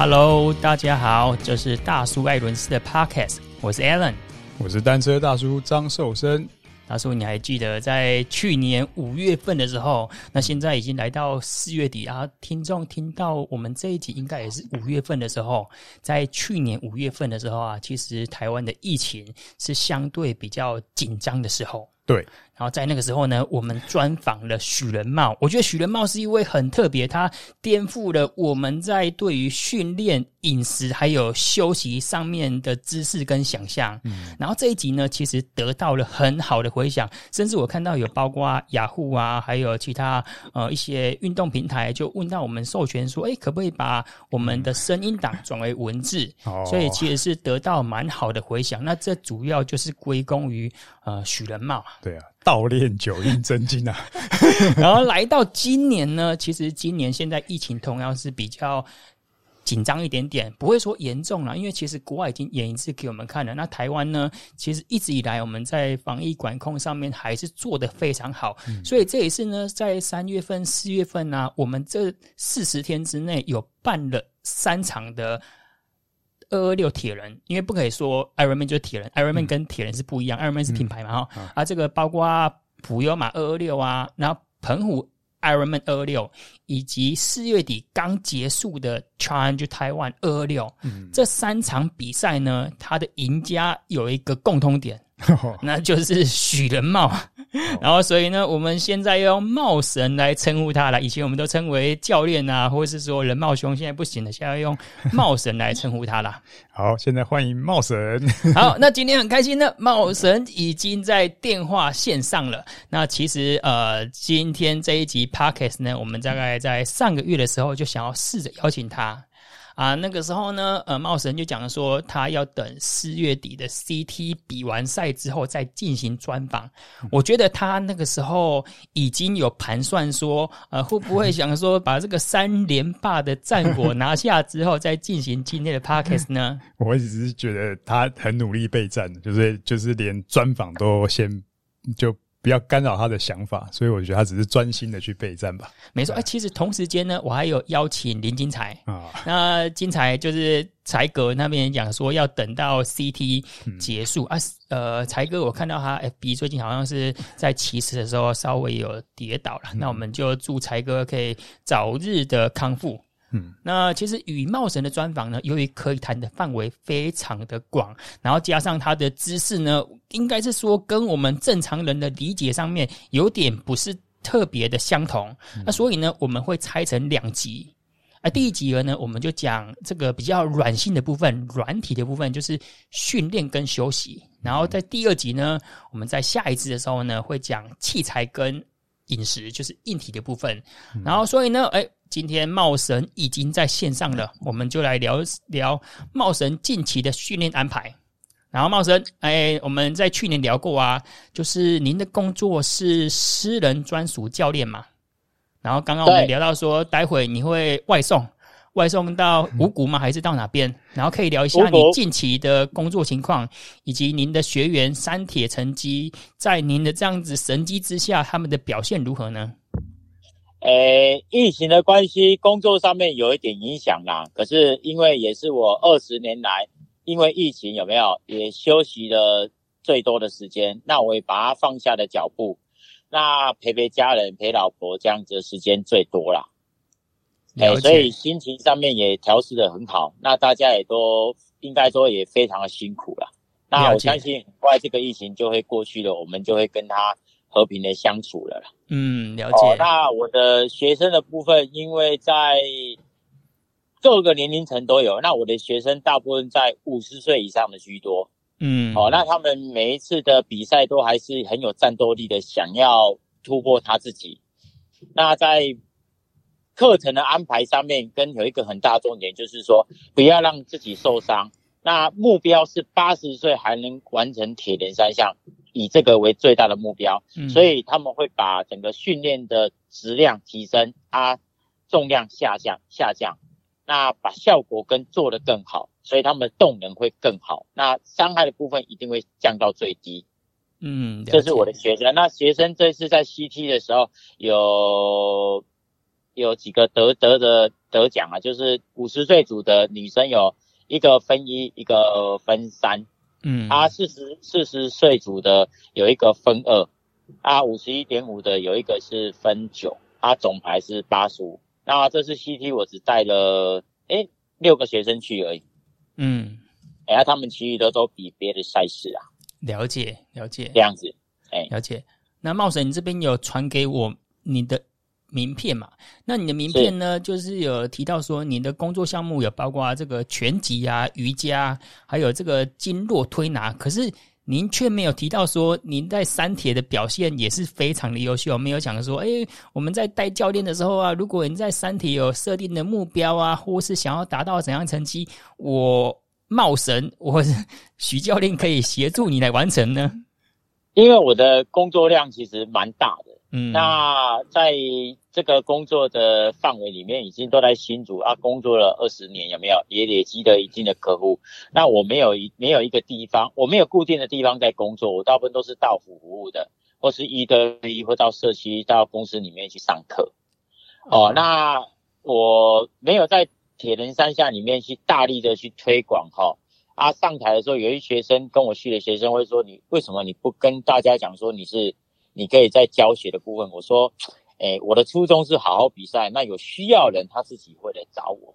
Hello，大家好，这是大叔艾伦斯的 Podcast，我是 Alan，我是单车大叔张寿生。大叔，你还记得在去年五月份的时候？那现在已经来到四月底啊，听众听到我们这一集，应该也是五月份的时候。在去年五月份的时候啊，其实台湾的疫情是相对比较紧张的时候。对。然后在那个时候呢，我们专访了许仁茂。我觉得许仁茂是一位很特别，他颠覆了我们在对于训练、饮食还有休息上面的知识跟想象。嗯，然后这一集呢，其实得到了很好的回响，甚至我看到有包括雅虎啊，还有其他呃一些运动平台，就问到我们授权说，哎，可不可以把我们的声音档转为文字？哦，所以其实是得到蛮好的回响。那这主要就是归功于呃许仁茂。对啊。倒练九阴真经啊，然后来到今年呢，其实今年现在疫情同样是比较紧张一点点，不会说严重了，因为其实国外已经演一次给我们看了。那台湾呢，其实一直以来我们在防疫管控上面还是做得非常好，嗯、所以这一次呢，在三月份、四月份呢、啊，我们这四十天之内有办了三场的。二二六铁人，因为不可以说 Ironman 就是铁人，Ironman 跟铁人是不一样，Ironman 是品牌嘛哈、啊，这个包括普悠玛二二六啊，然后澎湖 Ironman 二二六，以及四月底刚结束的 Challenge Taiwan 二二六，这三场比赛呢，它的赢家有一个共通点。那就是许仁茂，然后所以呢，我们现在要用茂神来称呼他了。以前我们都称为教练啊，或者是说人茂兄，现在不行了，现在要用茂神来称呼他了。好，现在欢迎茂神。好，那今天很开心呢，茂神已经在电话线上了。那其实呃，今天这一集 Podcast 呢，我们大概在上个月的时候就想要试着邀请他。啊，那个时候呢，呃，茂神就讲说，他要等四月底的 CT 比完赛之后再进行专访。我觉得他那个时候已经有盘算说，呃，会不会想说把这个三连霸的战果拿下之后再进行今天的 Podcast 呢？我只是觉得他很努力备战，就是就是连专访都先就。不要干扰他的想法，所以我觉得他只是专心的去备战吧。没错，哎，其实同时间呢，我还有邀请林金财啊。那金财就是才哥那边讲说要等到 CT 结束、嗯、啊。呃，才哥，我看到他 FB 最近好像是在骑车的时候稍微有跌倒了、嗯，那我们就祝才哥可以早日的康复。嗯，那其实羽茂神的专访呢，由于可以谈的范围非常的广，然后加上他的知识呢，应该是说跟我们正常人的理解上面有点不是特别的相同。嗯、那所以呢，我们会拆成两集。啊，第一集呢，我们就讲这个比较软性的部分，软体的部分就是训练跟休息。然后在第二集呢，我们在下一次的时候呢，会讲器材跟饮食，就是硬体的部分。然后所以呢，哎。今天茂神已经在线上了，我们就来聊聊茂神近期的训练安排。然后茂神，哎，我们在去年聊过啊，就是您的工作是私人专属教练嘛。然后刚刚我们聊到说，待会你会外送，外送到五谷吗？还是到哪边？然后可以聊一下你近期的工作情况，以及您的学员三铁成绩，在您的这样子神机之下，他们的表现如何呢？诶，疫情的关系，工作上面有一点影响啦。可是因为也是我二十年来，因为疫情有没有也休息了最多的时间，那我也把它放下的脚步，那陪陪家人、陪老婆这样子的时间最多啦。诶，所以心情上面也调试的很好。那大家也都应该说也非常的辛苦了。那我相信很快这个疫情就会过去了，我们就会跟他。和平的相处了啦。嗯，了解。哦，那我的学生的部分，因为在各个年龄层都有，那我的学生大部分在五十岁以上的居多。嗯，哦，那他们每一次的比赛都还是很有战斗力的，想要突破他自己。那在课程的安排上面，跟有一个很大重点就是说，不要让自己受伤。那目标是八十岁还能完成铁人三项。以这个为最大的目标，所以他们会把整个训练的质量提升，啊，重量下降下降，那把效果跟做得更好，所以他们的动能会更好，那伤害的部分一定会降到最低。嗯，这是我的学生。那学生这次在 CT 的时候有有几个得得的得奖啊，就是五十岁组的女生有一个分一，一个分三，嗯，啊四十四十岁组的有一个分二，啊五十一点五的有一个是分九，啊总排是八十五。那这次 CT 我只带了诶六个学生去而已，嗯，哎呀，他们其余的都比别的赛事啊，了解了解，这样子，哎，了解。那茂神，你这边有传给我你的名片嘛？那你的名片呢，就是有提到说你的工作项目有包括这个拳击啊、瑜伽，还有这个经络推拿。可是您却没有提到说您在三铁的表现也是非常的优秀，没有讲说，哎，我们在带教练的时候啊，如果你在三铁有设定的目标啊，或是想要达到怎样成绩，我茂神，我许教练可以协助你来完成呢？因为我的工作量其实蛮大的，嗯，那在这个工作的范围里面，已经都在新竹啊工作了二十年，有没有？也累积了一定的客户。那我没有一没有一个地方，我没有固定的地方在工作，我大部分都是到府服务的，或是一对一，或到社区、到公司里面去上课。哦，那我没有在铁人三项里面去大力的去推广哈。啊，上台的时候，有一学生跟我去的学生会说：“你为什么你不跟大家讲说你是，你可以在教学的部分？”我说：“诶，我的初衷是好好比赛，那有需要人他自己会来找我。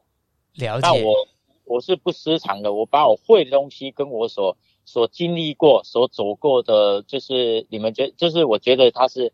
了解。那我我是不私藏的，我把我会的东西跟我所所经历过、所走过的，就是你们觉，就是我觉得他是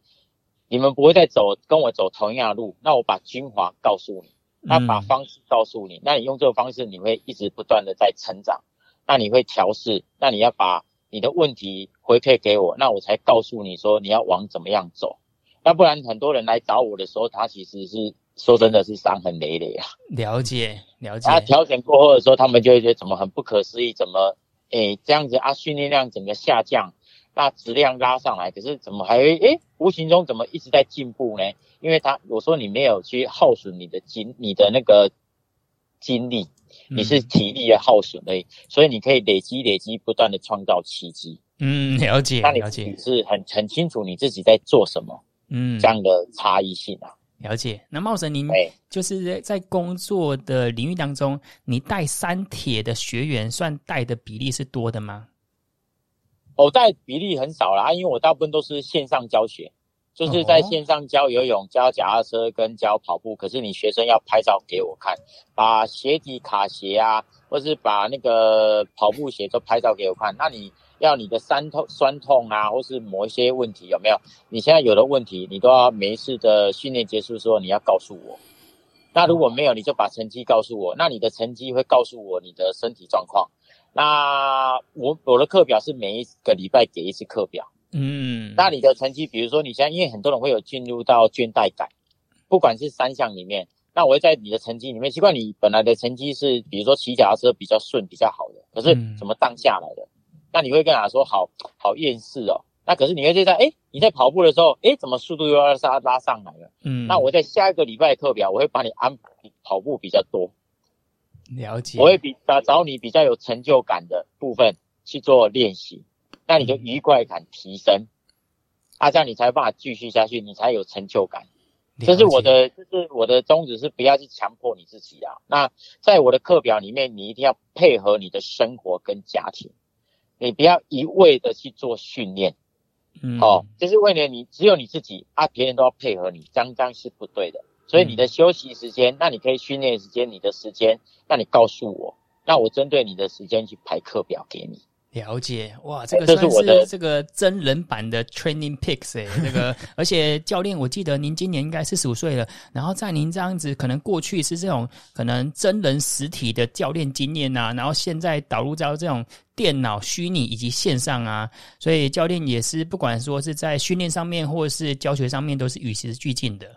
你们不会再走跟我走同样的路，那我把精华告诉你，那把方式告诉你，嗯、那你用这个方式，你会一直不断的在成长。”那你会调试，那你要把你的问题回馈给我，那我才告诉你说你要往怎么样走。要不然很多人来找我的时候，他其实是说真的是伤痕累累啊。了解，了解。他调整过后的时候，他们就会觉得怎么很不可思议，怎么诶这样子啊训练量整个下降，那质量拉上来，可是怎么还会诶无形中怎么一直在进步呢？因为他我说你没有去耗损你的精你的那个精力。你是体力的耗损而已，所以你可以累积累积，不断的创造奇迹。嗯，了解，那你是很很清楚你自己在做什么。嗯，这样的差异性啊，了解。那茂神，您就是在工作的领域当中，你带三铁的学员，算带的比例是多的吗？我带比例很少啦，因为我大部分都是线上教学。就是在线上教游泳、教脚踏车跟教跑步，可是你学生要拍照给我看，把鞋底卡鞋啊，或是把那个跑步鞋都拍照给我看。那你要你的酸痛、酸痛啊，或是某一些问题有没有？你现在有的问题，你都要每一次的训练结束的时候，你要告诉我。那如果没有，你就把成绩告诉我。那你的成绩会告诉我你的身体状况。那我我的课表是每一个礼拜给一次课表。嗯，那你的成绩，比如说你现在，因为很多人会有进入到倦怠感，不管是三项里面，那我会在你的成绩里面，习惯你本来的成绩是，比如说骑脚踏车比较顺，比较好的，可是怎么荡下来的？嗯、那你会跟他说好好厌世哦。那可是你会觉得，哎，你在跑步的时候，哎，怎么速度又要拉拉上来了？嗯，那我在下一个礼拜课表，我会把你安排跑步比较多，了解，我会比找找你比较有成就感的部分去做练习。那你的愉快感提升，啊，这样你才有办法继续下去，你才有成就感。这是我的，这是我的宗旨，是不要去强迫你自己啊。那在我的课表里面，你一定要配合你的生活跟家庭，你不要一味的去做训练，嗯，哦，就是为了你，只有你自己啊，别人都要配合你，这样这样是不对的。所以你的休息时间，那你可以训练时间，你的时间，那你告诉我，那我针对你的时间去排课表给你。了解哇，这个算是这个真人版的 Training Picks 诶、欸，这个 而且教练，我记得您今年应该四十五岁了，然后在您这样子，可能过去是这种可能真人实体的教练经验啊，然后现在导入到这种电脑虚拟以及线上啊，所以教练也是不管说是在训练上面或者是教学上面，都是与时俱进的。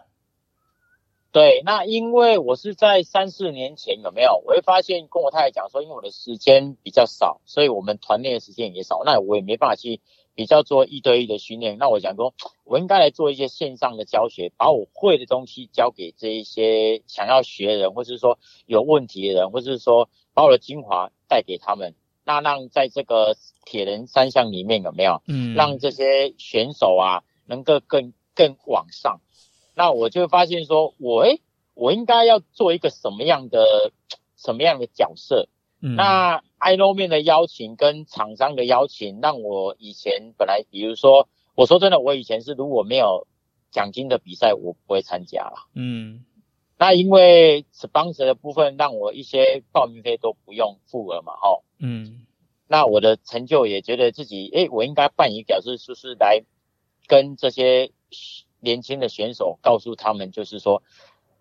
对，那因为我是在三四年前有没有？我会发现跟我太太讲说，因为我的时间比较少，所以我们团练的时间也少，那我也没办法去比较做一对一的训练。那我想说，我应该来做一些线上的教学，把我会的东西教给这一些想要学的人，或是说有问题的人，或是说把我的精华带给他们。那让在这个铁人三项里面有没有？嗯，让这些选手啊能够更更往上。那我就发现说，我诶，我应该要做一个什么样的什么样的角色？嗯，那 Ironman 的邀请跟厂商的邀请，让我以前本来，比如说，我说真的，我以前是如果没有奖金的比赛，我不会参加了。嗯，那因为 sponsor 的部分，让我一些报名费都不用付了嘛，齁。嗯，那我的成就也觉得自己，诶、欸，我应该扮演角色，就是来跟这些年轻的选手告诉他们，就是说，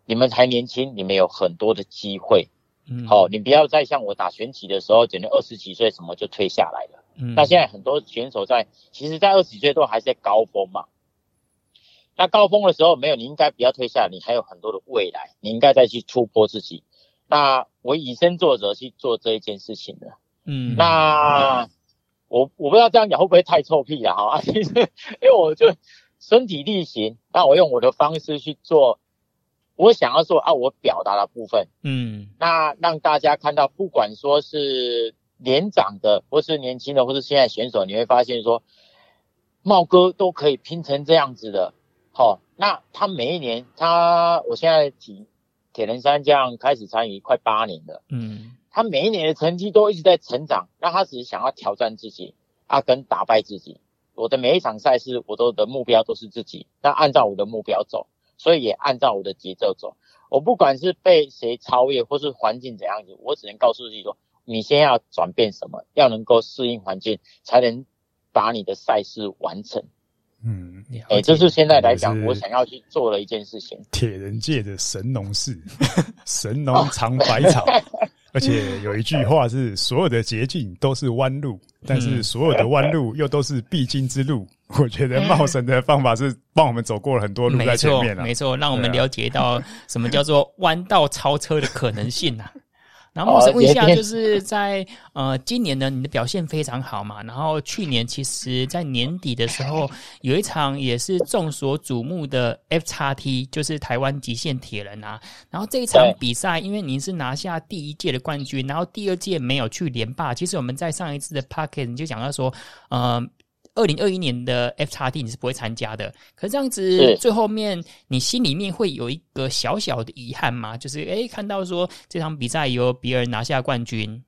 你们还年轻，你们有很多的机会。嗯，好，你不要再像我打拳击的时候，可能二十几岁什么就退下来了。嗯，那现在很多选手在，其实，在二十几岁都还是在高峰嘛。那高峰的时候没有，你应该不要退下，你还有很多的未来，你应该再去突破自己。那我以身作则去做这一件事情了。嗯，那我我不知道这样讲会不会太臭屁了哈？其实因为我就身体力行，那我用我的方式去做。我想要做啊，我表达的部分，嗯，那让大家看到，不管说是年长的，或是年轻的，或是现在选手，你会发现说，茂哥都可以拼成这样子的，好、哦，那他每一年，他我现在铁铁人三项开始参与快八年了，嗯，他每一年的成绩都一直在成长，那他只是想要挑战自己，啊，跟打败自己。我的每一场赛事，我都的目标都是自己，那按照我的目标走。所以也按照我的节奏走，我不管是被谁超越，或是环境怎样子，我只能告诉自己说：你先要转变什么，要能够适应环境，才能把你的赛事完成。嗯，哎、欸，这是现在来讲，我想要去做的一件事情。铁人界的神农氏，神农尝百草。而且有一句话是：所有的捷径都是弯路，但是所有的弯路又都是必经之路。我觉得茂神的方法是帮我们走过了很多路在前面了，没错，让我们了解到什么叫做弯道超车的可能性呐、啊。然后我想问一下，就是在呃今年呢，你的表现非常好嘛。然后去年其实，在年底的时候，有一场也是众所瞩目的 F 叉 T，就是台湾极限铁人啊。然后这一场比赛，因为您是拿下第一届的冠军，然后第二届没有去连霸。其实我们在上一次的你就讲到说，呃。二零二一年的 f 叉 t 你是不会参加的，可是这样子最后面你心里面会有一个小小的遗憾吗？就是哎、欸、看到说这场比赛由别人拿下冠军，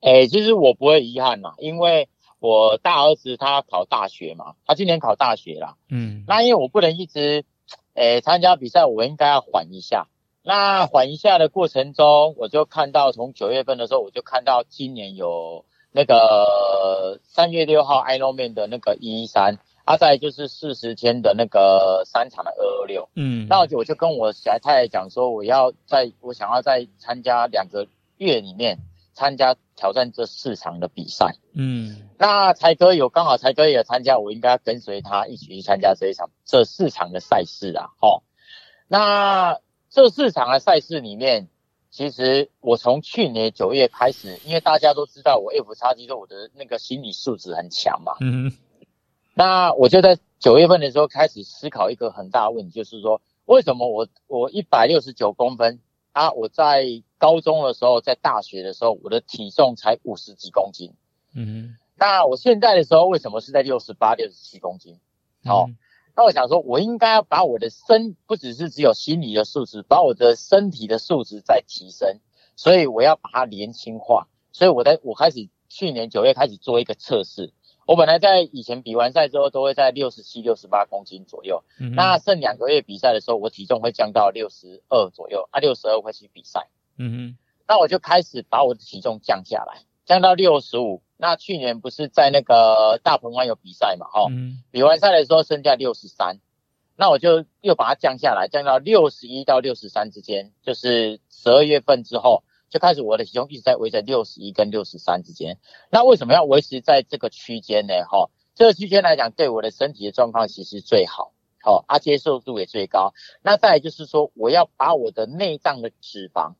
哎、欸、其实我不会遗憾嘛，因为我大儿子他考大学嘛，他今年考大学啦，嗯，那因为我不能一直诶参加比赛，我应该要缓一下。那缓一下的过程中，我就看到从九月份的时候，我就看到今年有。那个三月六号 Ironman 的那个一一三，啊，再就是四十天的那个三场的二二六，嗯，那我就我就跟我小太太讲说，我要在我想要在参加两个月里面参加挑战这四场的比赛，嗯，那才哥有刚好才哥也参加，我应该要跟随他一起去参加这一场这四场的赛事啊，哦，那这四场的赛事里面。其实我从去年九月开始，因为大家都知道我 FXT 说我的那个心理素质很强嘛，嗯，那我就在九月份的时候开始思考一个很大的问题，就是说为什么我我一百六十九公分啊，我在高中的时候，在大学的时候，我的体重才五十几公斤，嗯，那我现在的时候为什么是在六十八、六十七公斤？好。嗯那我想说，我应该要把我的身，不只是只有心理的素质，把我的身体的素质再提升，所以我要把它年轻化。所以我在我开始去年九月开始做一个测试。我本来在以前比完赛之后都会在六十七、六十八公斤左右，嗯、那剩两个月比赛的时候，我体重会降到六十二左右，啊，六十二会去比赛。嗯哼，那我就开始把我的体重降下来，降到六十五。那去年不是在那个大鹏湾有比赛嘛？齁，比完赛的时候身价六十三，那我就又把它降下来，降到六十一到六十三之间。就是十二月份之后就开始我的体重一直在围在六十一跟六十三之间。那为什么要维持在这个区间呢？齁，这个区间来讲，对我的身体的状况其实最好，齁，啊，接受度也最高。那再来就是说，我要把我的内脏的脂肪。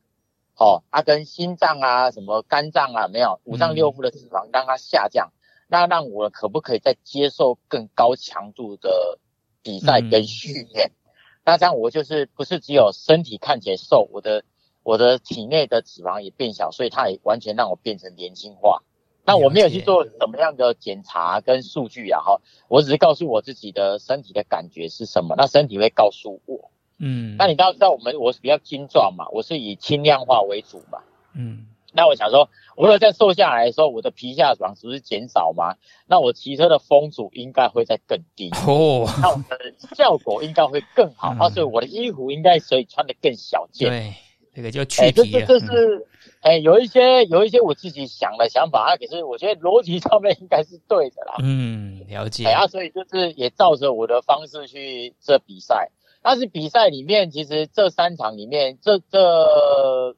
哦，它、啊、跟心脏啊、什么肝脏啊，没有五脏六腑的脂肪让它下降，嗯、那让我可不可以再接受更高强度的比赛跟训练？嗯、那这样我就是不是只有身体看起来瘦，我的我的体内的脂肪也变小，所以它也完全让我变成年轻化。那我没有去做什么样的检查跟数据啊，哈，我只是告诉我自己的身体的感觉是什么，那身体会告诉我。嗯，那你知道知道我们我是比较精壮嘛，我是以轻量化为主嘛。嗯，那我想说，我如果再瘦下来的时候，我的皮下脂肪是不是减少吗？那我骑车的风阻应该会再更低哦，那我的效果应该会更好，而、嗯、且我的衣服应该可以穿的更小件。对，这个就去皮了。这这是。哎、欸，有一些有一些我自己想的想法，啊，可是我觉得逻辑上面应该是对的啦。嗯，了解。哎、欸，啊，所以就是也照着我的方式去这比赛。但是比赛里面，其实这三场里面，这这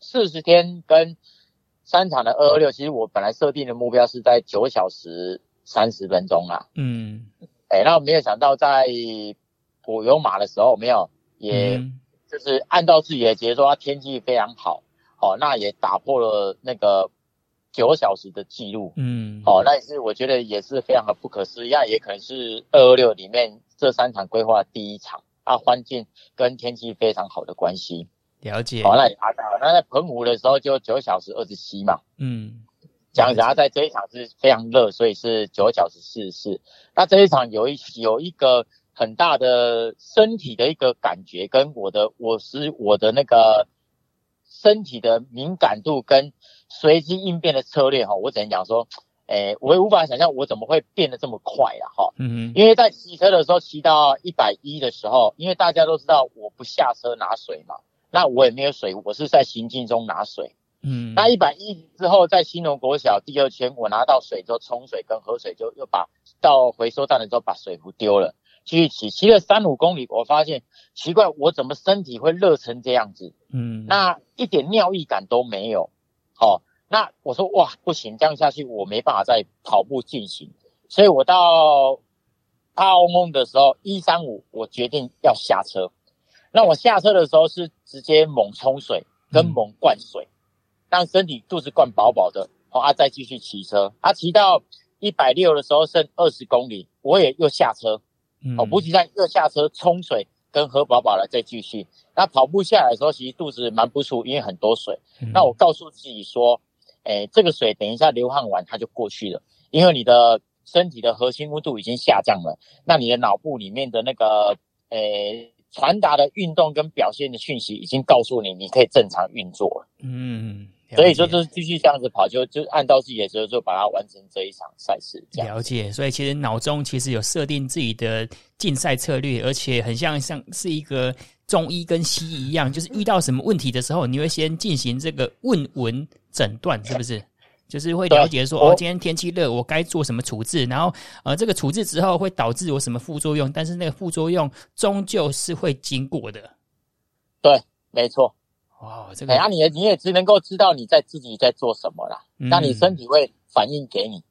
四十天跟三场的二二六，其实我本来设定的目标是在九小时三十分钟啦。嗯。哎、欸，那我没有想到在柏油马的时候，没有，也就是按照自己的节奏，它天气非常好。哦，那也打破了那个九小时的记录，嗯，哦，那也是我觉得也是非常的不可思议，那也可能是二二六里面这三场规划第一场啊，环境跟天气非常好的关系，了解。好、哦，那也达到，那在澎湖的时候就九小时二十七嘛，嗯，讲讲在这一场是非常热，所以是九小时四十四。那这一场有一有一个很大的身体的一个感觉，跟我的我是我的那个。身体的敏感度跟随机应变的策略哈，我只能讲说，诶，我也无法想象我怎么会变得这么快了哈，嗯，因为在骑车的时候骑到一百一的时候，因为大家都知道我不下车拿水嘛，那我也没有水，我是在行进中拿水，嗯，那一百一之后在新农国小第二圈，我拿到水之后冲水跟喝水，就又把到回收站的时候把水壶丢了。继续骑，骑了三五公里，我发现奇怪，我怎么身体会热成这样子？嗯，那一点尿意感都没有。好、哦，那我说哇，不行，这样下去我没办法再跑步进行，所以我到帕欧蒙的时候一三五，我决定要下车。那我下车的时候是直接猛冲水跟猛灌水，让身体肚子灌饱饱的，好啊，再继续骑车。啊，骑到一百六的时候剩二十公里，我也又下车。哦，补给站又下车冲水，跟喝饱饱了再继续。那跑步下来的时候，其实肚子蛮不舒服，因为很多水。嗯、那我告诉自己说，诶，这个水等一下流汗完它就过去了，因为你的身体的核心温度已经下降了。那你的脑部里面的那个诶传达的运动跟表现的讯息已经告诉你，你可以正常运作了。嗯。所以说，就是继续这样子跑，就就按照自己的节奏，就把它完成这一场赛事。了解，所以其实脑中其实有设定自己的竞赛策略，而且很像像是一个中医跟西医一样，就是遇到什么问题的时候，你会先进行这个问闻诊断，是不是？就是会了解说，哦，今天天气热，我该做什么处置？然后，呃，这个处置之后会导致有什么副作用？但是那个副作用终究是会经过的。对，没错。哇，这个，哎呀，你你也只能够知道你在自己在做什么啦，那、嗯、你身体会反应给你。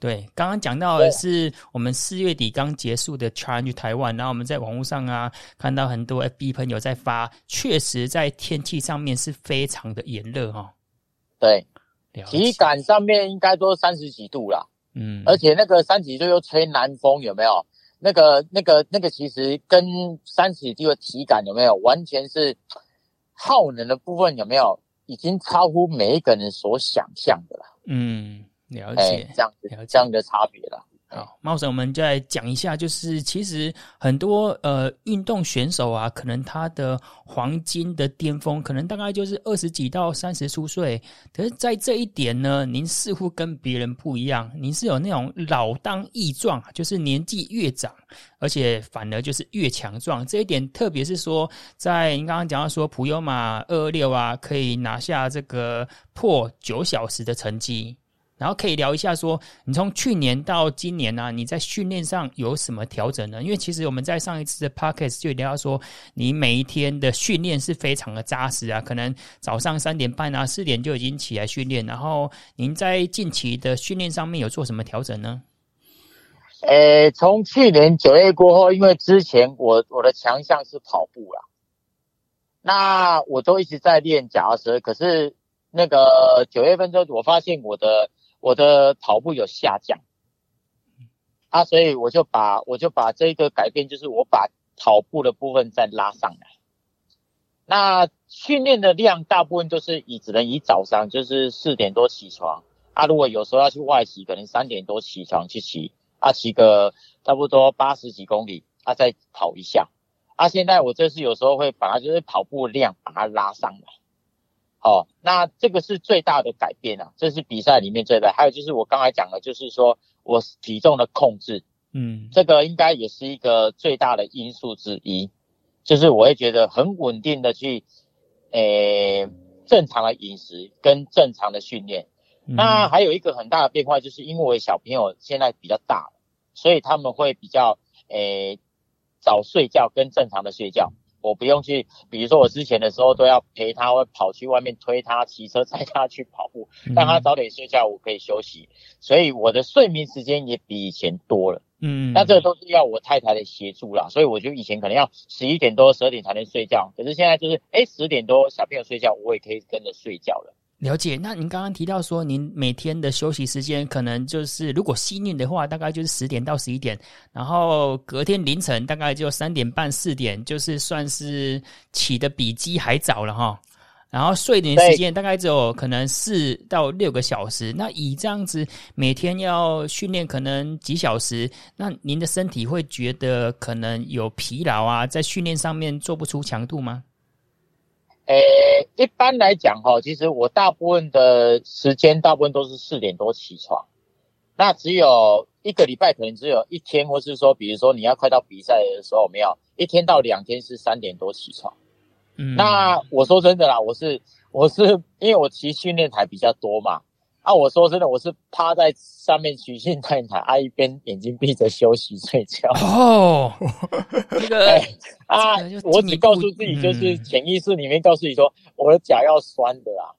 对，刚刚讲到的是我们四月底刚结束的 Challenge 台湾，然后我们在网络上啊看到很多 FB 朋友在发，确实在天气上面是非常的炎热哈。对，体感上面应该都三十几度啦。嗯，而且那个三十几度又吹南风，有没有？那个那个那个其实跟三十几度的体感有没有完全是。耗能的部分有没有已经超乎每一个人所想象的了？嗯，了解，欸、这样子，这样的差别了。好，茂婶，我们再讲一下，就是其实很多呃运动选手啊，可能他的黄金的巅峰，可能大概就是二十几到三十出岁。可是，在这一点呢，您似乎跟别人不一样，您是有那种老当益壮，就是年纪越长，而且反而就是越强壮。这一点，特别是说，在您刚刚讲到说普悠玛二二六啊，可以拿下这个破九小时的成绩。然后可以聊一下，说你从去年到今年呢、啊，你在训练上有什么调整呢？因为其实我们在上一次的 podcast 就聊到说，你每一天的训练是非常的扎实啊，可能早上三点半啊、四点就已经起来训练。然后您在近期的训练上面有做什么调整呢？呃，从去年九月过后，因为之前我我的强项是跑步啦，那我都一直在练脚踏车，可是那个九月份之后，我发现我的我的跑步有下降，啊，所以我就把我就把这个改变，就是我把跑步的部分再拉上来。那训练的量大部分都是以只能以早上就是四点多起床啊，如果有时候要去外骑，可能三点多起床去骑啊，骑个差不多八十几公里啊，再跑一下啊，现在我这是有时候会把它就是跑步量把它拉上来。哦，那这个是最大的改变啊，这是比赛里面最大。还有就是我刚才讲的，就是说我体重的控制，嗯，这个应该也是一个最大的因素之一，就是我会觉得很稳定的去，诶，正常的饮食跟正常的训练。嗯、那还有一个很大的变化，就是因为我小朋友现在比较大了，所以他们会比较诶早睡觉跟正常的睡觉。我不用去，比如说我之前的时候都要陪他，会跑去外面推他，骑车载他去跑步，让他早点睡觉，我可以休息。所以我的睡眠时间也比以前多了。嗯，那这个都是要我太太的协助啦。所以我就以前可能要十一点多、十二点才能睡觉，可是现在就是，哎，十点多小朋友睡觉，我也可以跟着睡觉了。了解，那您刚刚提到说，您每天的休息时间可能就是，如果幸运的话，大概就是十点到十一点，然后隔天凌晨大概就三点半、四点，就是算是起的比鸡还早了哈。然后睡眠时间大概只有可能四到六个小时。那以这样子每天要训练可能几小时，那您的身体会觉得可能有疲劳啊，在训练上面做不出强度吗？诶，一般来讲哈，其实我大部分的时间，大部分都是四点多起床。那只有一个礼拜，可能只有一天，或是说，比如说你要快到比赛的时候，没有一天到两天是三点多起床。嗯，那我说真的啦，我是我是因为我骑训练台比较多嘛。啊，我说真的，我是趴在上面曲线看台，啊，一边眼睛闭着休息睡觉。哦，这个啊，我只告诉自己，就是潜意识里面告诉你说，嗯、我的脚要酸的啊。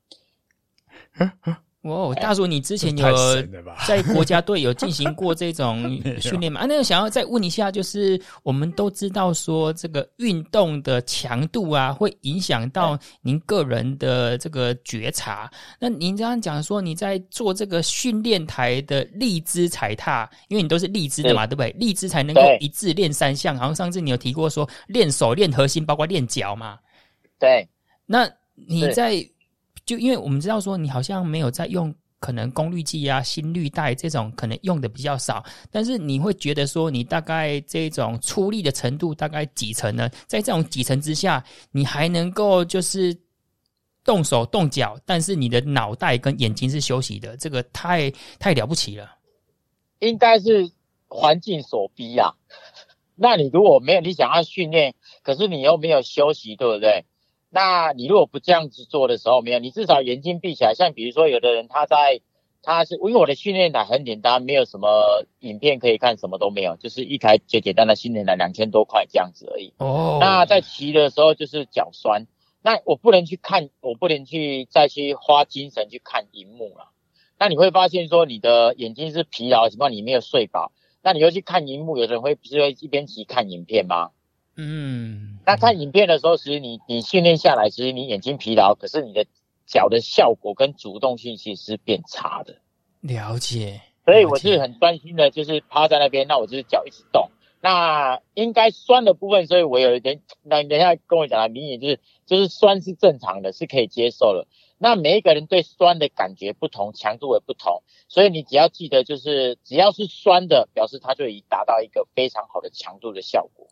哦，大叔，你之前有在国家队有进行过 这种训练吗？啊，那个想要再问一下，就是我们都知道说这个运动的强度啊，会影响到您个人的这个觉察。那您刚刚讲说你在做这个训练台的立姿踩踏，因为你都是立姿的嘛，对不对？立姿才能够一次练三项。好像上次你有提过说练手、练核心，包括练脚嘛。对，那你在。就因为我们知道说你好像没有在用可能功率计啊、心率带这种可能用的比较少，但是你会觉得说你大概这种出力的程度大概几成呢？在这种几成之下，你还能够就是动手动脚，但是你的脑袋跟眼睛是休息的，这个太太了不起了。应该是环境所逼啊。那你如果没有你想要训练，可是你又没有休息，对不对？那你如果不这样子做的时候，没有，你至少眼睛闭起来。像比如说，有的人他在，他是因为我的训练台很简单，没有什么影片可以看，什么都没有，就是一台最简单的训练台，两千多块这样子而已。哦。那在骑的时候就是脚酸，那我不能去看，我不能去再去花精神去看荧幕了。那你会发现说，你的眼睛是疲劳，什么你没有睡饱，那你又去看荧幕，有的人会不是会一边骑看影片吗？嗯，那看影片的时候，其实你你训练下来，其实你眼睛疲劳，可是你的脚的效果跟主动性其实是变差的。了解，所以我是很专心的，就是趴在那边，那我就是脚一直动。那应该酸的部分，所以我有一点，那你等一下跟我讲的明显就是，就是酸是正常的，是可以接受的。那每一个人对酸的感觉不同，强度也不同，所以你只要记得，就是只要是酸的，表示它就已达到一个非常好的强度的效果。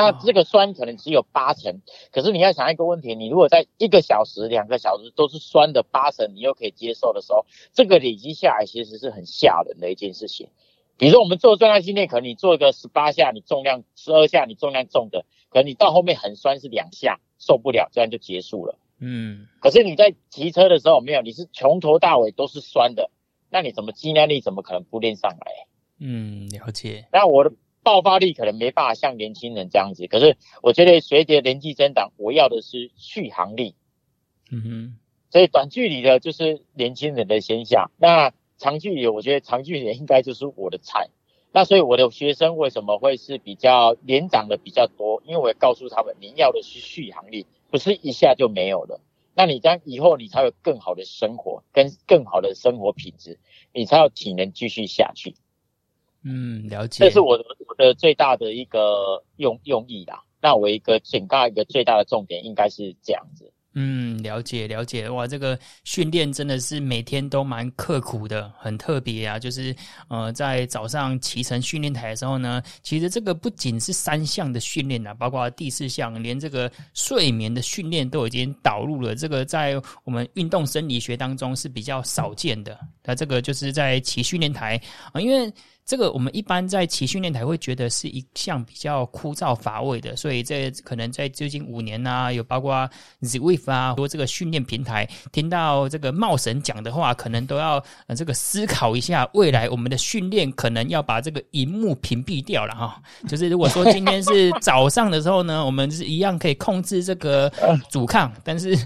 那这个酸可能只有八成，可是你要想一个问题，你如果在一个小时、两个小时都是酸的八成，你又可以接受的时候，这个累积下来其实是很吓人的一件事情。比如说我们做重量训练，可能你做一个十八下，你重量十二下，你重量重的，可能你到后面很酸是两下受不了，这样就结束了。嗯。可是你在骑车的时候没有，你是从头到尾都是酸的，那你怎么肌耐力怎么可能不练上来？嗯，了解。那我的。爆发力可能没办法像年轻人这样子，可是我觉得随着年纪增长，我要的是续航力。嗯哼，所以短距离的就是年轻人的现象。那长距离，我觉得长距离应该就是我的菜。那所以我的学生为什么会是比较年长的比较多？因为我告诉他们，你要的是续航力，不是一下就没有了。那你这样以后你才有更好的生活，跟更好的生活品质，你才有体能继续下去。嗯，了解。这是我的我的最大的一个用用意啦。那我一个警告一个最大的重点应该是这样子。嗯，了解了解，哇，这个训练真的是每天都蛮刻苦的，很特别啊。就是呃，在早上骑乘训练台的时候呢，其实这个不仅是三项的训练啊，包括第四项，连这个睡眠的训练都已经导入了。这个在我们运动生理学当中是比较少见的。那这个就是在骑训练台啊，因为。这个我们一般在骑训练台会觉得是一项比较枯燥乏味的，所以这可能在最近五年啊，有包括 Zwift 啊，或这个训练平台，听到这个茂神讲的话，可能都要呃这个思考一下，未来我们的训练可能要把这个荧幕屏蔽掉了哈。就是如果说今天是早上的时候呢，我们是一样可以控制这个 阻抗，但是。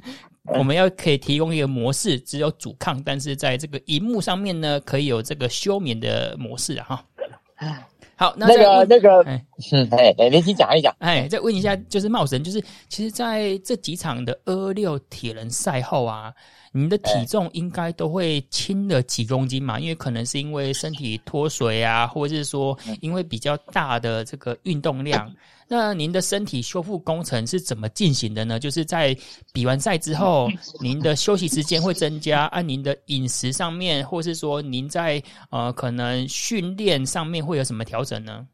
我们要可以提供一个模式，只有阻抗，但是在这个荧幕上面呢，可以有这个休眠的模式啊。哈，好，那，那个那个，哎，哎，哎，您先讲一讲。哎，再问一下，就是茂神，就是其实在这几场的二二六铁人赛后啊，您的体重应该都会轻了几公斤嘛？因为可能是因为身体脱水啊，或者是说因为比较大的这个运动量。那您的身体修复工程是怎么进行的呢？就是在比完赛之后，您的休息时间会增加，按您的饮食上面，或是说您在呃可能训练上面会有什么调整呢？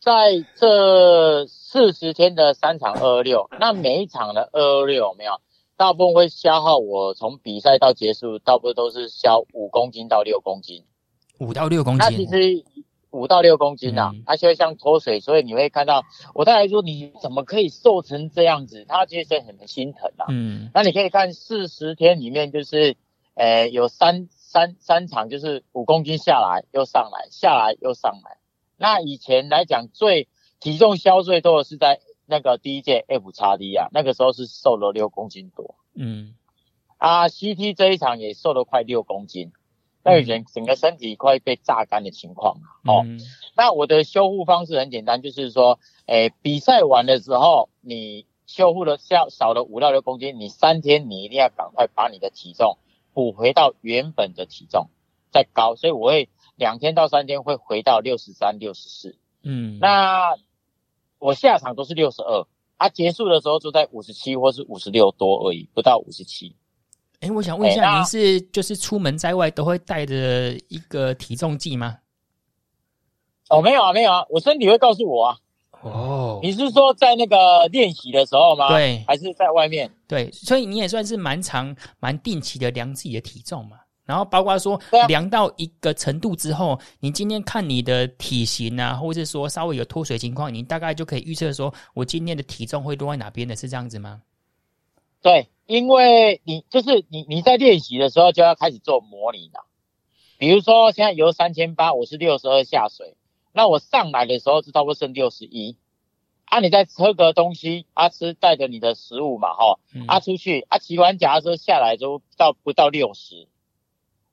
在这四十天的三场二二六，那每一场的二二六有没有？大部分会消耗我从比赛到结束，大部分都是消五公斤到六公斤，五到六公斤。那其实。五到六公斤啊，它就会像脱水，所以你会看到我大概说，你怎么可以瘦成这样子？他其实很心疼啊。嗯，那你可以看四十天里面，就是，呃，有三三三场，就是五公斤下来又上来，下来又上来。那以前来讲，最体重消最多的是在那个第一届 F 叉 D 啊，那个时候是瘦了六公斤多。嗯，啊，CT 这一场也瘦了快六公斤。那人整个身体快被榨干的情况哦。嗯、那我的修复方式很简单，就是说，诶，比赛完的时候，你修复了少少了五到六公斤，你三天你一定要赶快把你的体重补回到原本的体重再高，所以我会两天到三天会回到六十三、六十四。嗯，那我下场都是六十二，啊，结束的时候就在五十七或是五十六多而已，不到五十七。哎，我想问一下，您是就是出门在外都会带着一个体重计吗？哦，没有啊，没有啊，我身体会告诉我啊。哦，你是说在那个练习的时候吗？对，还是在外面？对，所以你也算是蛮长、蛮定期的量自己的体重嘛。然后包括说量到一个程度之后，你今天看你的体型啊，或者是说稍微有脱水情况，你大概就可以预测说，我今天的体重会落在哪边的，是这样子吗？对。因为你就是你你在练习的时候就要开始做模拟了，比如说现在游三千八，我是六十二下水，那我上来的时候是差不多剩六十一，啊，你再喝个东西，啊吃带着你的食物嘛，哈，啊出去，啊骑完脚踏车下来就到不到六十，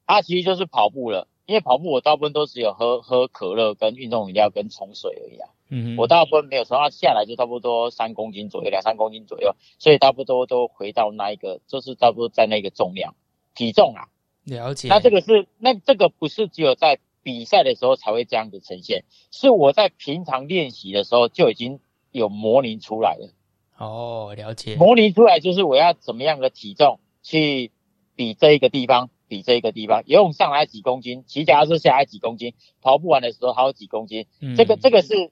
啊其实就是跑步了，因为跑步我大部分都只有喝喝可乐跟运动饮料跟冲水而已啊。嗯，我大部分没有，说它下来就差不多三公斤左右，两三公斤左右，所以差不多都回到那一个，就是差不多在那个重量体重啊。了解。那这个是，那这个不是只有在比赛的时候才会这样子呈现，是我在平常练习的时候就已经有模拟出来了。哦，了解。模拟出来就是我要怎么样的体重去比这一个地方，比这一个地方，游泳上来几公斤，骑脚踏车下来几公斤，跑步完的时候还有几公斤。嗯，这个这个是。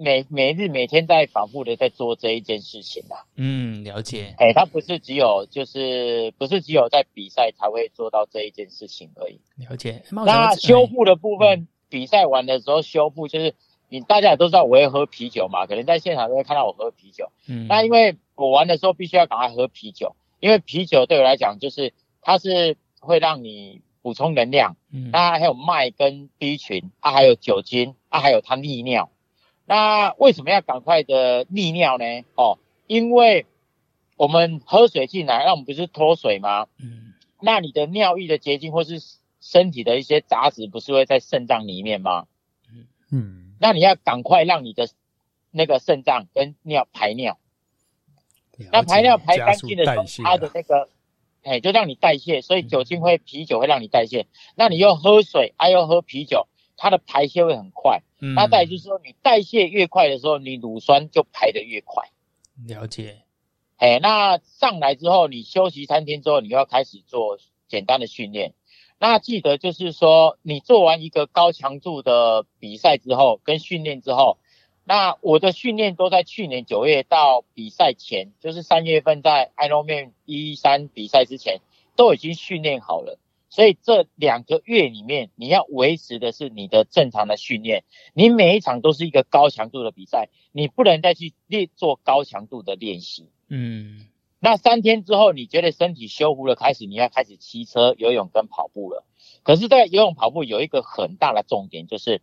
每每日每天在反复的在做这一件事情啊，嗯，了解。哎、欸，他不是只有就是不是只有在比赛才会做到这一件事情而已。了解。那修复的部分，嗯、比赛完的时候修复，就是你大家也都知道我会喝啤酒嘛，可能在现场都会看到我喝啤酒。嗯。那因为我玩的时候必须要赶快喝啤酒，因为啤酒对我来讲就是它是会让你补充能量。嗯。那还有麦跟 B 群啊，还有酒精啊，还有它利尿。那为什么要赶快的利尿呢？哦，因为我们喝水进来，那我们不是脱水吗？嗯。那你的尿液的结晶或是身体的一些杂质，不是会在肾脏里面吗？嗯嗯。那你要赶快让你的那个肾脏跟尿排尿。那排尿排干净的时候，它的那个，哎，就让你代谢，所以酒精会啤酒会让你代谢。那你又喝水，还要喝啤酒。它的排泄会很快，嗯，那再就是说，你代谢越快的时候，你乳酸就排得越快。了解，哎，那上来之后，你休息三天之后，你又要开始做简单的训练。那记得就是说，你做完一个高强度的比赛之后，跟训练之后，那我的训练都在去年九月到比赛前，就是三月份在 Ironman 一三比赛之前，都已经训练好了。所以这两个月里面，你要维持的是你的正常的训练。你每一场都是一个高强度的比赛，你不能再去练做高强度的练习。嗯。那三天之后，你觉得身体修复了，开始你要开始骑车、游泳跟跑步了。可是，在游泳、跑步有一个很大的重点，就是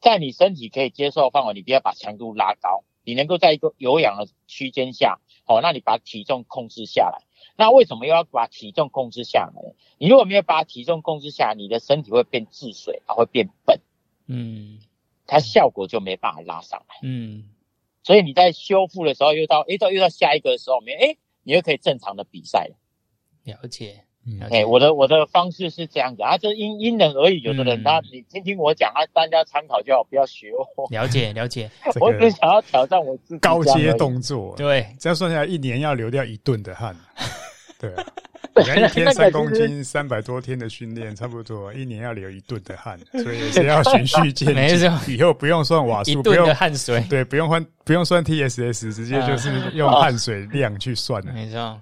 在你身体可以接受的范围，你不要把强度拉高，你能够在一个有氧的区间下，好，那你把体重控制下来。那为什么又要把体重控制下来？你如果没有把体重控制下来，你的身体会变滞水，它会变笨，嗯，它效果就没办法拉上来，嗯。所以你在修复的时候，又到诶到又到下一个的时候，没诶你又可以正常的比赛了。了解，哎、欸，我的我的方式是这样子啊，这因因人而异。有的人他、嗯、你听听我讲啊，大家参考就好，不要学我。了解了解，我只想要挑战我自己高阶动作。对，这样算下来，一年要流掉一吨的汗。对，你看一天三公斤，三百多天的训练，差不多一年要流一顿的汗，所以也是要循序渐进。没错，以后不用算瓦数，不用汗水，对，不用换，不用算 TSS，直接就是用汗水量去算了。没错。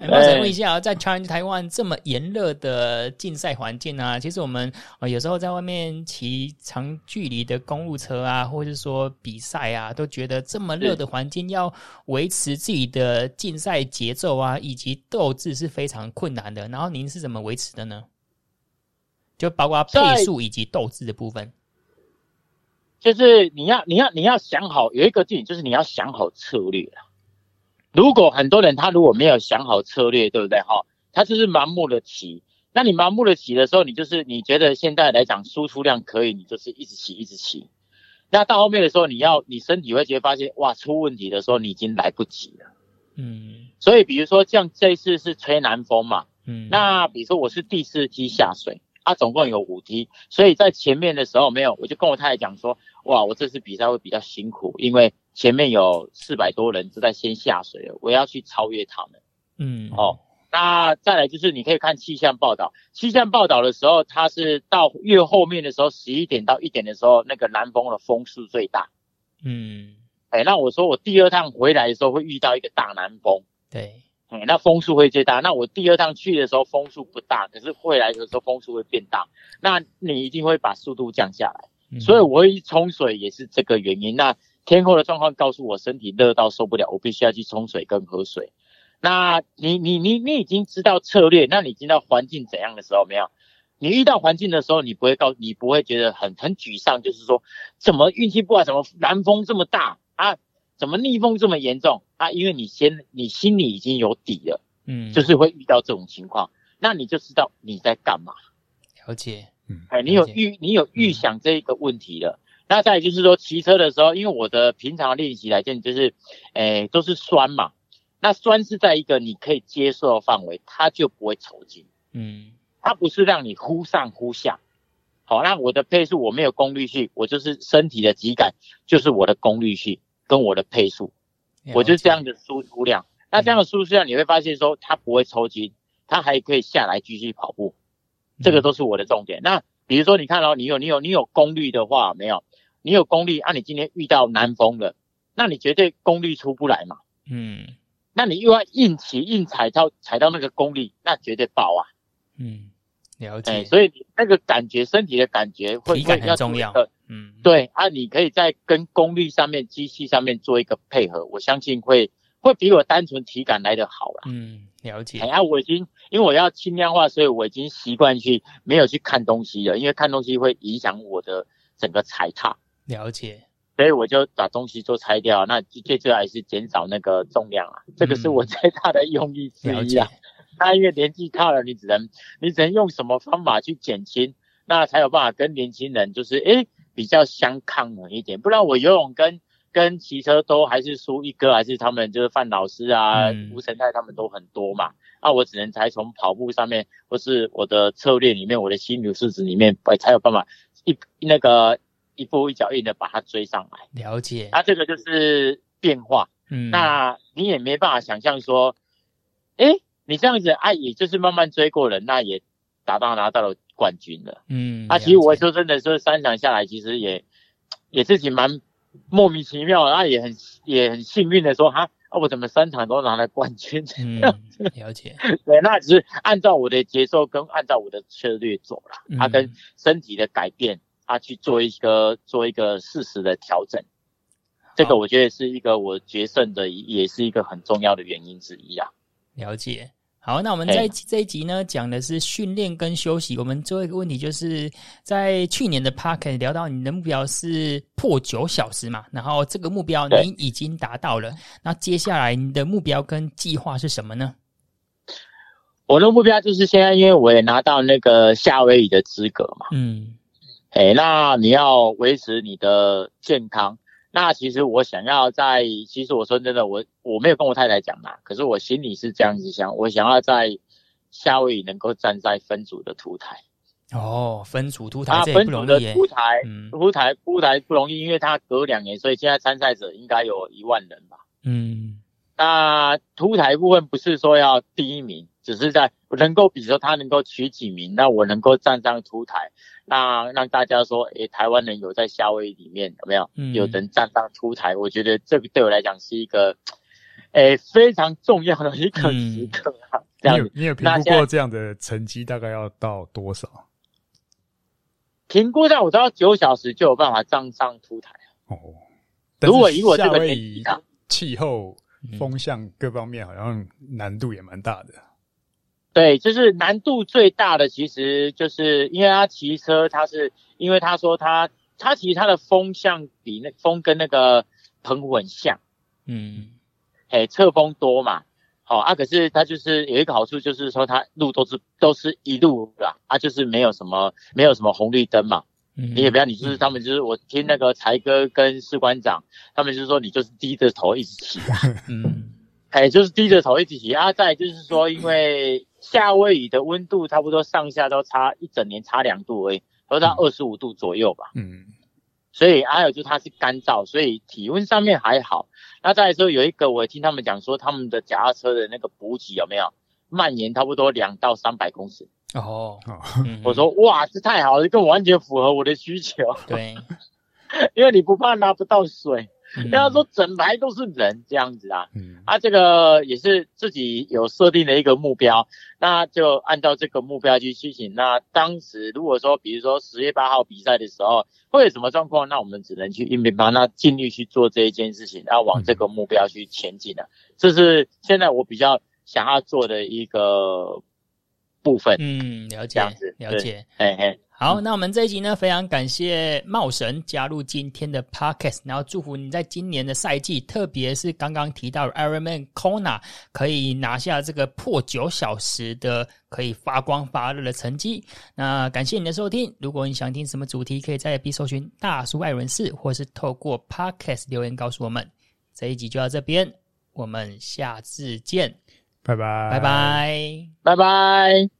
我想问一下，在 Challenge Taiwan 这么炎热的竞赛环境啊，其实我们呃有时候在外面骑长距离的公路车啊，或者是说比赛啊，都觉得这么热的环境要维持自己的竞赛节奏啊，以及斗志是非常困难的。然后您是怎么维持的呢？就包括配速以及斗志的部分，就是你要你要你要想好有一个点，就是你要想好策略。如果很多人他如果没有想好策略，对不对哈？他就是盲目的骑。那你盲目的骑的时候，你就是你觉得现在来讲输出量可以，你就是一直骑一直骑。那到后面的时候，你要你身体会觉得发现哇出问题的时候，你已经来不及了。嗯。所以比如说像这一次是吹南风嘛，嗯。那比如说我是第四梯下水，啊总共有五梯，所以在前面的时候没有，我就跟我太太讲说，哇我这次比赛会比较辛苦，因为。前面有四百多人正在先下水了，我要去超越他们。嗯，哦，那再来就是你可以看气象报道，气象报道的时候，它是到越后面的时候，十一点到一点的时候，那个南风的风速最大。嗯，哎，那我说我第二趟回来的时候会遇到一个大南风。对，哎，那风速会最大。那我第二趟去的时候风速不大，可是回来的时候风速会变大。那你一定会把速度降下来。嗯，所以我一冲水也是这个原因。那天候的状况告诉我身体热到受不了，我必须要去冲水跟喝水。那你你你你已经知道策略，那你知道环境怎样的时候没有？你遇到环境的时候，你不会告，你不会觉得很很沮丧，就是说怎么运气不好，怎么南风这么大啊？怎么逆风这么严重啊？因为你先你心里已经有底了，嗯，就是会遇到这种情况，那你就知道你在干嘛。了解，嗯，哎，你有预你有预想这一个问题了。那再就是说，骑车的时候，因为我的平常练习来讲，就是，诶、欸，都是酸嘛。那酸是在一个你可以接受的范围，它就不会抽筋。嗯，它不是让你忽上忽下。好，那我的配速我没有功率系，我就是身体的体感，就是我的功率系跟我的配速，我就这样的输出量。那这样的输出量，你会发现说，它不会抽筋，它还可以下来继续跑步。这个都是我的重点。那比如说，你看哦，你有你有你有功率的话，没有？你有功率啊？你今天遇到南风了，那你绝对功率出不来嘛。嗯，那你又要硬骑硬踩到踩到那个功率，那绝对爆啊。嗯，了解。欸、所以那个感觉，身体的感觉会会很重要。嗯，对啊，你可以在跟功率上面、机器上面做一个配合，我相信会会比我单纯体感来的好啦。嗯，了解。哎、呀、啊，我已经因为我要轻量化，所以我已经习惯去没有去看东西了，因为看东西会影响我的整个踩踏。了解，所以我就把东西都拆掉，那最主要还是减少那个重量啊，这个是我最大的用意之一啊。那因为年纪大了，你只能你只能用什么方法去减轻，那才有办法跟年轻人就是诶比较相抗衡一点。不然我游泳跟跟骑车都还是输一哥，还是他们就是范老师啊、嗯、吴成泰他们都很多嘛。那我只能才从跑步上面或是我的策略里面，我的心理素质里面，才有办法一那个。一步一脚印的把它追上来，了解。那这个就是变化，嗯，那你也没办法想象说，哎，你这样子啊，也就是慢慢追过人，那也达到拿到了冠军了。嗯，啊，其实我说真的，说三场下来，其实也也自己蛮莫名其妙，啊，也很也很幸运的说，哈，啊，我怎么三场都拿了冠军？嗯，了解。对，那只是按照我的节奏跟按照我的策略走了，他、嗯啊、跟身体的改变，他、啊、去做一个做一个适时的调整。这个我觉得是一个我决胜的，也是一个很重要的原因之一啊。了解。好，那我们在这一集呢，讲的是训练跟休息。我们最后一个问题就是在去年的 Podcast 聊到你的目标是破九小时嘛，然后这个目标你已经达到了。那接下来你的目标跟计划是什么呢？我的目标就是现在，因为我也拿到那个夏威夷的资格嘛。嗯。哎，那你要维持你的健康。那其实我想要在，其实我说真的，我我没有跟我太太讲嘛，可是我心里是这样子想，我想要在夏威夷能够站在分组的凸台。哦，分组凸台，这分组的凸台，凸台凸台不容易，因为它隔两年，所以现在参赛者应该有一万人吧。嗯，那凸台部分不是说要第一名，只是在能够，比如说他能够取几名，那我能够站上出台。那让大家说，诶、欸，台湾人有在夏威夷里面有没有？嗯、有人站上出台，我觉得这个对我来讲是一个，诶、欸，非常重要的一个时刻啊。嗯、这样你有你有评估过这样的成绩大概要到多少？评估上我知道九小时就有办法站上出台哦。如果以我这个年纪，气候、风向各方面好像难度也蛮大的。对，就是难度最大的，其实就是因为他骑车，他是因为他说他他其实他的风向比那风跟那个澎湖很像，嗯，哎，侧风多嘛，好啊，可是他就是有一个好处，就是说他路都是都是一路啦，啊，就是没有什么没有什么红绿灯嘛，嗯，你也不要，你就是他们就是我听那个才哥跟士官长，他们就是说你就是低着头一直骑啊，嗯，哎，就是低着头一直骑啊，再就是说因为。夏威夷的温度差不多上下都差一整年差两度而已，都在二十五度左右吧。嗯，所以还有就是它是干燥，所以体温上面还好。那再来说有一个，我听他们讲说，他们的脚踏车的那个补给有没有蔓延差不多两到三百公尺？哦，我说哇，这太好了，这个完全符合我的需求。对，因为你不怕拿不到水。人家说整排都是人这样子啊，嗯，啊，这个也是自己有设定的一个目标，那就按照这个目标去进行。那当时如果说，比如说十月八号比赛的时候会有什么状况，那我们只能去应变吧，那尽力去做这一件事情，然后往这个目标去前进的。这是现在我比较想要做的一个部分。嗯，了解，了解，嘿嘿。好，那我们这一集呢，非常感谢茂神加入今天的 Podcast，然后祝福你在今年的赛季，特别是刚刚提到的 Ironman Kona 可以拿下这个破九小时的可以发光发热的成绩。那感谢你的收听，如果你想听什么主题，可以在 FB 搜寻大叔爱人事，或是透过 Podcast 留言告诉我们。这一集就到这边，我们下次见，拜拜，拜拜，拜拜。